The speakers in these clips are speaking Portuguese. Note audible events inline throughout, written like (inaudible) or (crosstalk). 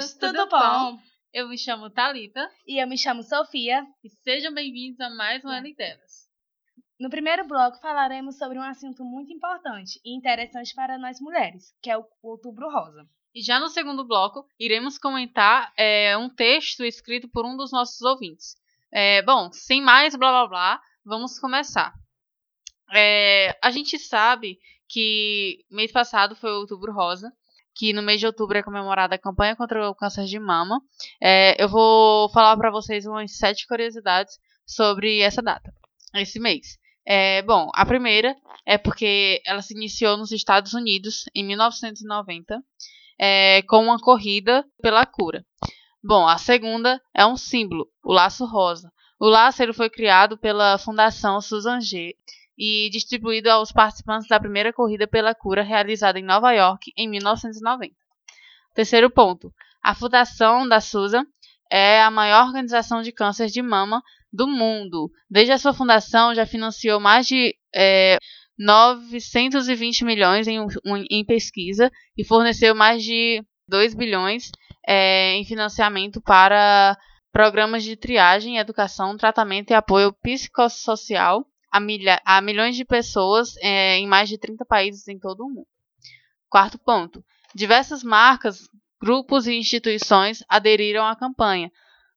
meninos, tudo bom? Eu me chamo Talita E eu me chamo Sofia. e sejam bem-vindos a mais um Ela Delas. No primeiro bloco falaremos sobre um assunto muito importante e interessante para nós mulheres, que é o Outubro Rosa. E já no segundo bloco, iremos comentar é, um texto escrito por um dos nossos ouvintes. É, bom, sem mais blá blá blá, vamos começar. É, a gente sabe que mês passado foi o Outubro Rosa, que no mês de outubro é comemorada a campanha contra o câncer de mama. É, eu vou falar para vocês umas sete curiosidades sobre essa data, esse mês. É, bom, a primeira é porque ela se iniciou nos Estados Unidos em 1990 é, com uma corrida pela cura. Bom, a segunda é um símbolo, o laço rosa. O laço ele foi criado pela Fundação Susan G e distribuído aos participantes da primeira corrida pela cura realizada em Nova York em 1990. Terceiro ponto: a Fundação da Susan é a maior organização de câncer de mama do mundo. Desde a sua fundação, já financiou mais de é, 920 milhões em, em, pesquisa e forneceu mais de 2 bilhões é, em financiamento para programas de triagem, educação, tratamento e apoio psicossocial a, milha, a milhões de pessoas é, em mais de 30 países em todo o mundo. Quarto ponto: diversas marcas, grupos e instituições aderiram à campanha.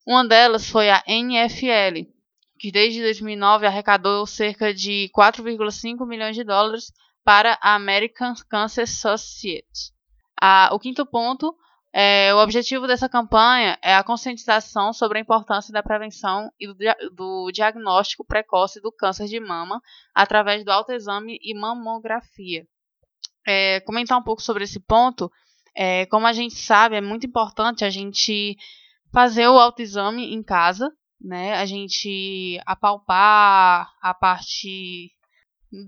Uma delas foi a NFL, que desde 2009 arrecadou cerca de 4,5 milhões de dólares para a American Cancer Society. Ah, o quinto ponto é, o objetivo dessa campanha é a conscientização sobre a importância da prevenção e do, do, diagnóstico precoce do câncer de mama através do autoexame e mamografia. É, comentar um pouco sobre esse ponto, é, como a gente sabe, é muito importante a gente fazer o autoexame em casa, né? A gente apalpar a parte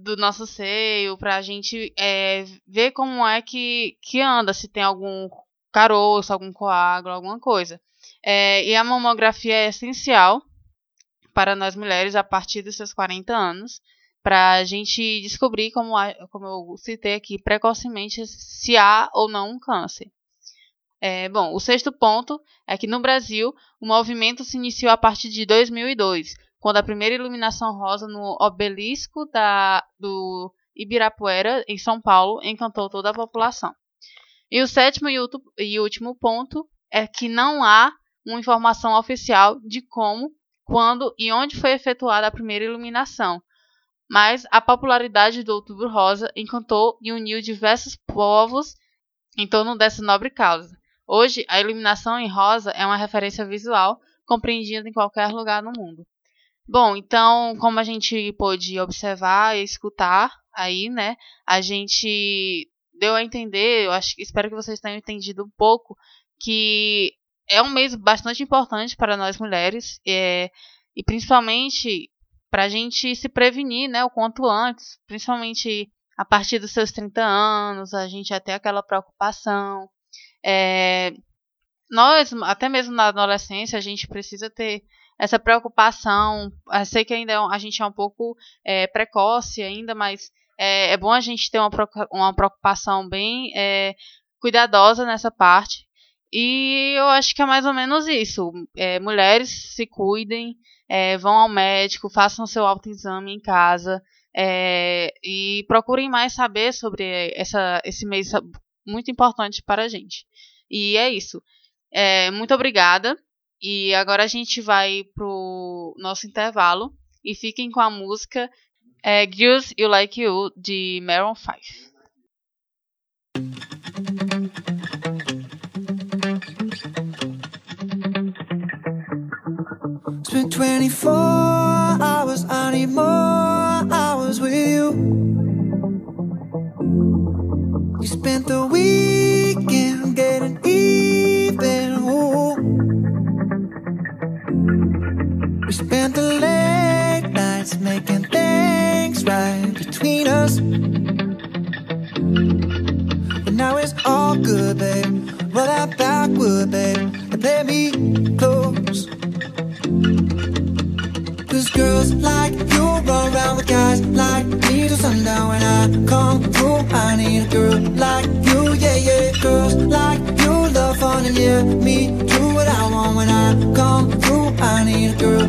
do nosso seio para a gente é, ver como é que, que anda, se tem algum caroço, algum coágulo, alguma coisa. É, e a mamografia é essencial para nós mulheres a partir dos seus 40 anos, para a gente descobrir, como, como eu citei aqui, precocemente se há ou não um câncer. É, bom, o sexto ponto é que no Brasil o movimento se iniciou a partir de 2002, quando a primeira iluminação rosa no obelisco da, do Ibirapuera, em São Paulo, encantou toda a população. E o sétimo e último ponto é que não há uma informação oficial de como, quando e onde foi efetuada a primeira iluminação. Mas a popularidade do Outubro Rosa encantou e uniu diversos povos em torno dessa nobre causa. Hoje, a iluminação em rosa é uma referência visual compreendida em qualquer lugar no mundo. Bom, então, como a gente pôde observar e escutar aí, né, a gente deu a entender, eu acho, espero que vocês tenham entendido um pouco, que é um mês bastante importante para nós mulheres, é, e principalmente para a gente se prevenir né, o quanto antes, principalmente a partir dos seus 30 anos, a gente tem aquela preocupação. É, nós, até mesmo na adolescência, a gente precisa ter essa preocupação. Eu sei que ainda é a gente é um pouco é, precoce ainda, mas é, é bom a gente ter uma, uma preocupação bem é, cuidadosa nessa parte. E eu acho que é mais ou menos isso. É, mulheres se cuidem, é, vão ao médico, façam seu autoexame em casa é, e procurem mais saber sobre essa, esse mês muito importante para a gente. E é isso. É, muito obrigada. E agora a gente vai pro nosso intervalo. E fiquem com a música é Girls You Like You, de Maroon 5. Spent 24 hours, I need more good, babe. Roll that backward, babe, and play me close. Cause girls like you run around with guys like me till sundown. When I come through, I need a girl like you, yeah, yeah. Girls like you love fun and yeah. Me do what I want when I come through. I need a girl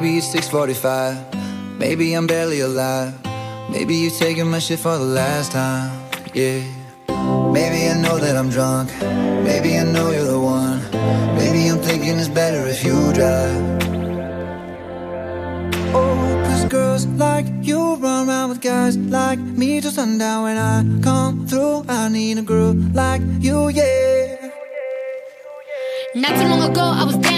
Maybe it's 6:45. Maybe I'm barely alive. Maybe you're taking my shit for the last time. Yeah. Maybe I know that I'm drunk. Maybe I know you're the one. Maybe I'm thinking it's better if you drive. Oh, cause girls like you run around with guys like me till sundown. When I come through, I need a girl like you, yeah. Not too long ago, I was for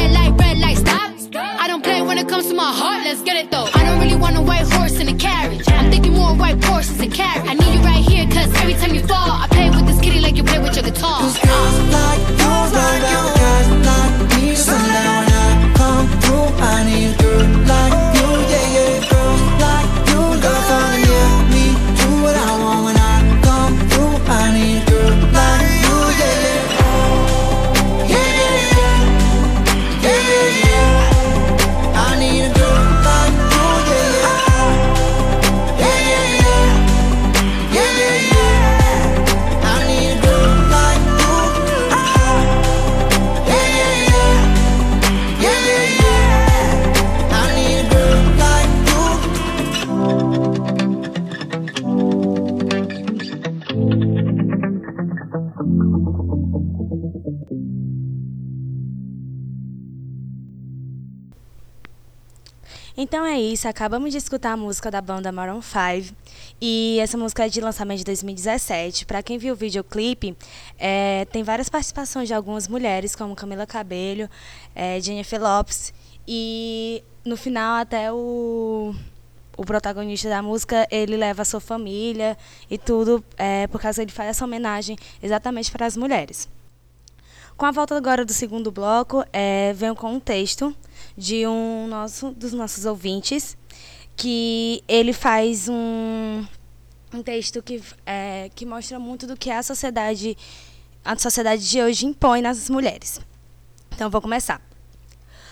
Então é isso, acabamos de escutar a música da banda Maroon 5 e essa música é de lançamento de 2017. Para quem viu o videoclipe, é, tem várias participações de algumas mulheres, como Camila Cabello, é, Jennifer Lopes e no final até o, o protagonista da música ele leva a sua família e tudo, é, por causa ele faz essa homenagem exatamente para as mulheres. Com a volta agora do segundo bloco, é, venho com um texto de um nosso, dos nossos ouvintes, que ele faz um, um texto que, é, que mostra muito do que a sociedade, a sociedade de hoje impõe nas mulheres. Então, vou começar.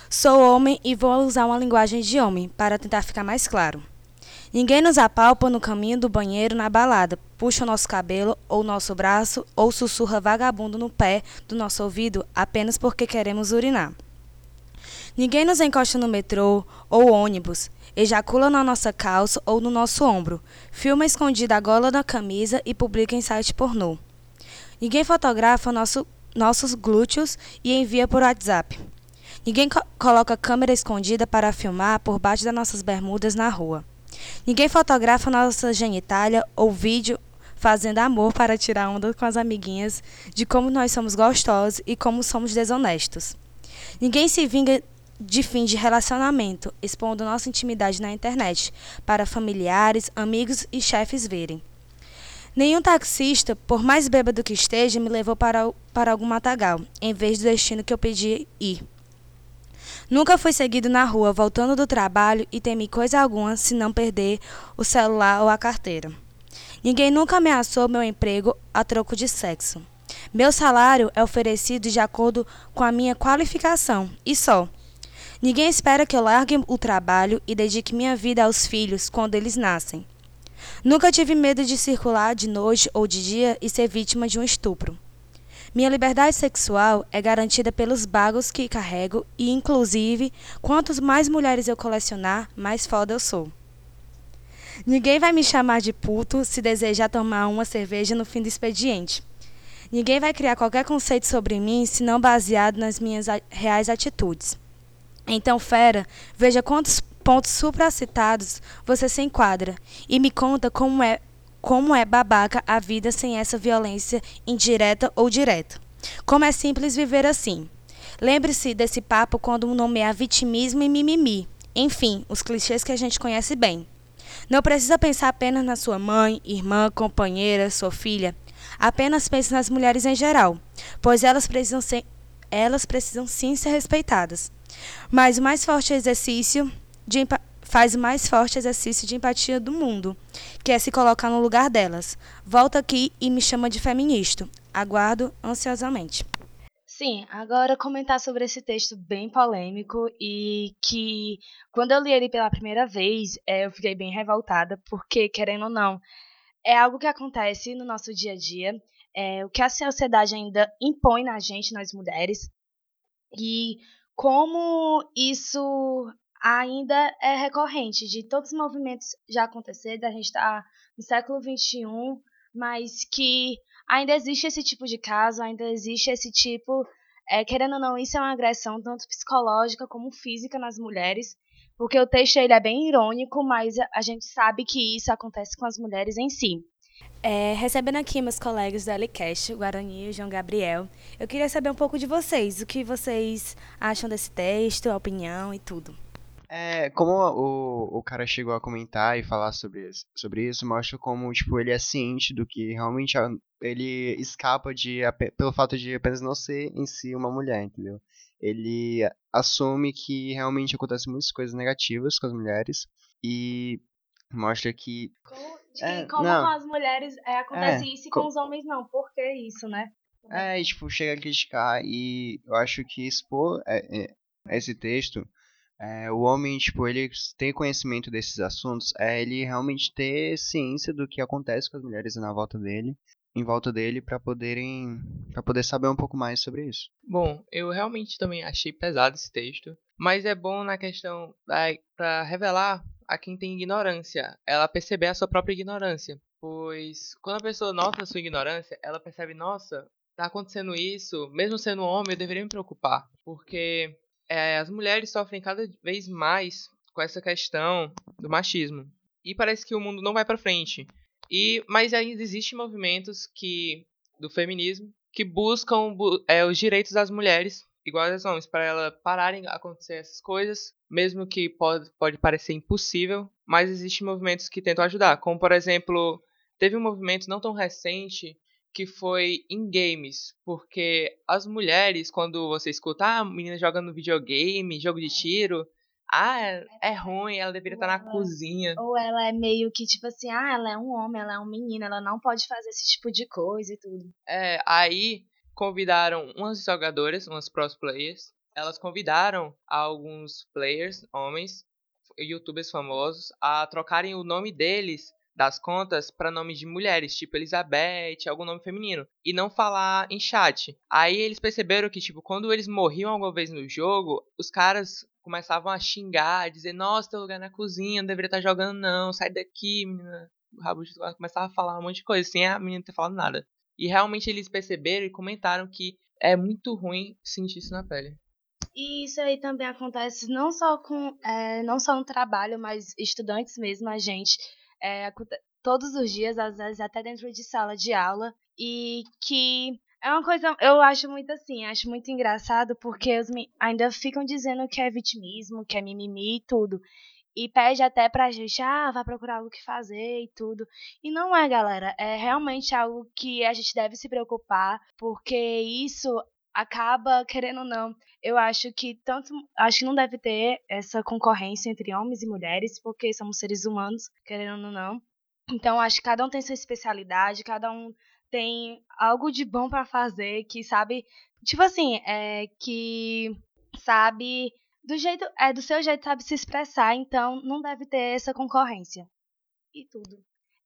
Sou homem e vou usar uma linguagem de homem para tentar ficar mais claro. Ninguém nos apalpa no caminho do banheiro na balada, puxa o nosso cabelo ou nosso braço ou sussurra vagabundo no pé do nosso ouvido apenas porque queremos urinar. Ninguém nos encosta no metrô ou ônibus, ejacula na nossa calça ou no nosso ombro, filma escondida a gola da camisa e publica em site pornô. Ninguém fotografa nosso, nossos glúteos e envia por WhatsApp. Ninguém co coloca câmera escondida para filmar por baixo das nossas bermudas na rua. Ninguém fotografa nossa genitália ou vídeo fazendo amor para tirar onda com as amiguinhas de como nós somos gostosos e como somos desonestos. Ninguém se vinga de fim de relacionamento, expondo nossa intimidade na internet para familiares, amigos e chefes verem. Nenhum taxista, por mais bêbado que esteja, me levou para, para algum matagal, em vez do destino que eu pedi ir. Nunca fui seguido na rua voltando do trabalho e temi coisa alguma se não perder o celular ou a carteira. Ninguém nunca ameaçou meu emprego a troco de sexo. Meu salário é oferecido de acordo com a minha qualificação e só. Ninguém espera que eu largue o trabalho e dedique minha vida aos filhos quando eles nascem. Nunca tive medo de circular de noite ou de dia e ser vítima de um estupro. Minha liberdade sexual é garantida pelos bagos que carrego e, inclusive, quantos mais mulheres eu colecionar, mais foda eu sou. Ninguém vai me chamar de puto se desejar tomar uma cerveja no fim do expediente. Ninguém vai criar qualquer conceito sobre mim se não baseado nas minhas reais atitudes. Então, fera, veja quantos pontos supracitados você se enquadra e me conta como é como é babaca a vida sem essa violência indireta ou direta. Como é simples viver assim. Lembre-se desse papo quando nomear vitimismo e mimimi. Enfim, os clichês que a gente conhece bem. Não precisa pensar apenas na sua mãe, irmã, companheira, sua filha. Apenas pense nas mulheres em geral, pois elas precisam ser, elas precisam sim ser respeitadas. Mas o mais forte exercício de faz o mais forte exercício de empatia do mundo, que é se colocar no lugar delas. Volta aqui e me chama de feminista. Aguardo ansiosamente. Sim, agora comentar sobre esse texto bem polêmico e que, quando eu li ele pela primeira vez, é, eu fiquei bem revoltada, porque, querendo ou não, é algo que acontece no nosso dia a dia, é o que a sociedade ainda impõe na gente, nós mulheres, e como isso ainda é recorrente de todos os movimentos já acontecer, da gente estar tá no século XXI, mas que ainda existe esse tipo de caso, ainda existe esse tipo, é, querendo ou não, isso é uma agressão tanto psicológica como física nas mulheres, porque o texto ele é bem irônico, mas a gente sabe que isso acontece com as mulheres em si. É, recebendo aqui meus colegas do LCast, o Guarani e o João Gabriel, eu queria saber um pouco de vocês, o que vocês acham desse texto, a opinião e tudo. É, como o, o cara chegou a comentar e falar sobre isso, sobre isso, mostra como, tipo, ele é ciente do que realmente ele escapa de, pelo fato de apenas não ser em si uma mulher, entendeu? Ele assume que realmente acontecem muitas coisas negativas com as mulheres e mostra que... Como, é, como não, com as mulheres é, acontece é, isso e com, com os homens não, por que isso, né? É, e, tipo, chega a criticar e eu acho que expor é, é, esse texto é, o homem, tipo, ele ter conhecimento desses assuntos é ele realmente ter ciência do que acontece com as mulheres na volta dele, em volta dele, para poderem, para poder saber um pouco mais sobre isso. Bom, eu realmente também achei pesado esse texto, mas é bom na questão para revelar a quem tem ignorância, ela perceber a sua própria ignorância, pois quando a pessoa nota a sua ignorância, ela percebe, nossa, tá acontecendo isso, mesmo sendo homem, eu deveria me preocupar, porque é, as mulheres sofrem cada vez mais com essa questão do machismo. E parece que o mundo não vai para frente. E mas ainda existem movimentos que do feminismo que buscam é, os direitos das mulheres iguais aos homens para elas pararem acontecer essas coisas, mesmo que pode, pode parecer impossível, mas existem movimentos que tentam ajudar, como por exemplo, teve um movimento não tão recente que foi em games, porque as mulheres, quando você escuta, ah, a menina joga no videogame, jogo de é. tiro, ah, é, é ruim, ela deveria estar na cozinha. Ou ela é meio que tipo assim, ah, ela é um homem, ela é um menino, ela não pode fazer esse tipo de coisa e tudo. É, aí convidaram umas jogadoras, umas pros players, elas convidaram alguns players, homens, youtubers famosos, a trocarem o nome deles das contas para nomes de mulheres, tipo Elizabeth, algum nome feminino, e não falar em chat. Aí eles perceberam que, tipo, quando eles morriam alguma vez no jogo, os caras começavam a xingar, a dizer, nossa, teu lugar na cozinha, não deveria estar jogando não, sai daqui, menina. O rabo começava a falar um monte de coisa, sem a menina ter falado nada. E realmente eles perceberam e comentaram que é muito ruim sentir isso na pele. E isso aí também acontece não só com é, não só no trabalho, mas estudantes mesmo, a gente é, todos os dias, às vezes até dentro de sala de aula, e que É uma coisa, eu acho muito assim, acho muito engraçado porque os, ainda ficam dizendo que é vitimismo, que é mimimi e tudo. E pede até pra gente, ah, vai procurar algo que fazer e tudo. E não é, galera. É realmente algo que a gente deve se preocupar, porque isso acaba, querendo ou não, eu acho que tanto. Acho que não deve ter essa concorrência entre homens e mulheres, porque somos seres humanos, querendo ou não. Então, acho que cada um tem sua especialidade, cada um tem algo de bom para fazer, que sabe. Tipo assim, é que sabe. Do jeito. É, do seu jeito sabe se expressar, então não deve ter essa concorrência. E tudo.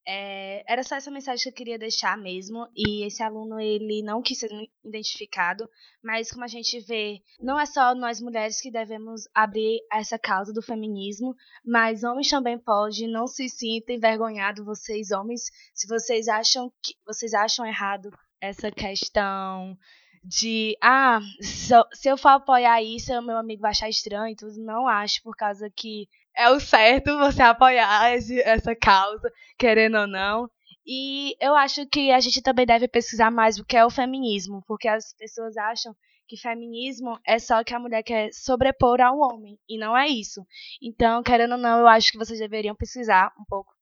É, era só essa mensagem que eu queria deixar mesmo. E esse aluno, ele não quis ser identificado, mas como a gente vê, não é só nós mulheres que devemos abrir essa causa do feminismo, mas homens também podem. Não se sintam envergonhados, vocês homens, se vocês acham que vocês acham errado essa questão de ah, se eu for apoiar isso, meu amigo vai achar estranho, tudo. Não acho, por causa que é o certo (laughs) você apoiar esse, essa causa, querendo ou não. E eu acho que a gente também deve pesquisar mais o que é o feminismo, porque as pessoas acham que feminismo é só que a mulher quer sobrepor ao homem, e não é isso. Então, querendo ou não, eu acho que vocês deveriam pesquisar um pouco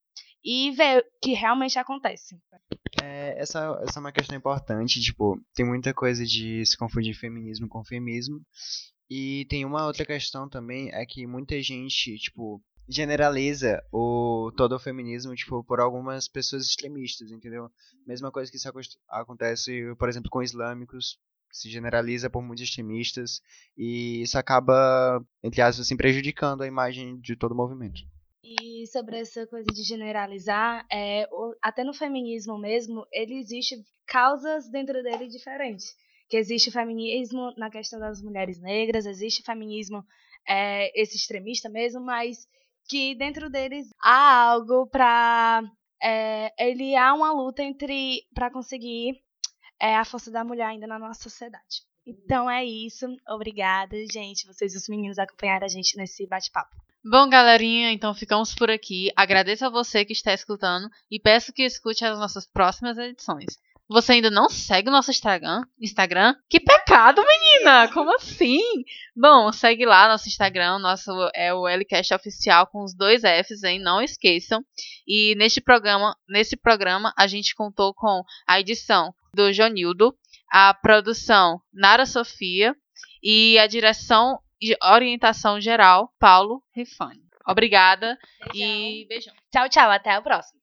e ver o que realmente acontece. É, essa, essa é uma questão importante, tipo, tem muita coisa de se confundir feminismo com feminismo, e tem uma outra questão também, é que muita gente, tipo, generaliza o todo o feminismo, tipo, por algumas pessoas extremistas, entendeu? Mesma coisa que isso acontece, por exemplo, com islâmicos, se generaliza por muitos extremistas, e isso acaba, entre aspas, assim, prejudicando a imagem de todo o movimento. E sobre essa coisa de generalizar, é, até no feminismo mesmo, ele existe causas dentro dele diferentes que existe feminismo na questão das mulheres negras, existe feminismo é, esse extremista mesmo, mas que dentro deles há algo para é, ele há uma luta entre para conseguir é, a força da mulher ainda na nossa sociedade. Então é isso. Obrigada, gente. Vocês, os meninos, acompanharam a gente nesse bate-papo. Bom, galerinha, então ficamos por aqui. Agradeço a você que está escutando e peço que escute as nossas próximas edições. Você ainda não segue o nosso Instagram? Instagram? Que pecado, menina! Como assim? Bom, segue lá nosso Instagram, nosso é o LCast oficial com os dois Fs, hein? Não esqueçam. E neste programa, nesse programa a gente contou com a edição do Jonildo, a produção Nara Sofia e a direção orientação geral, Paulo Refani. Obrigada beijão. e beijão. Tchau, tchau. Até o próximo.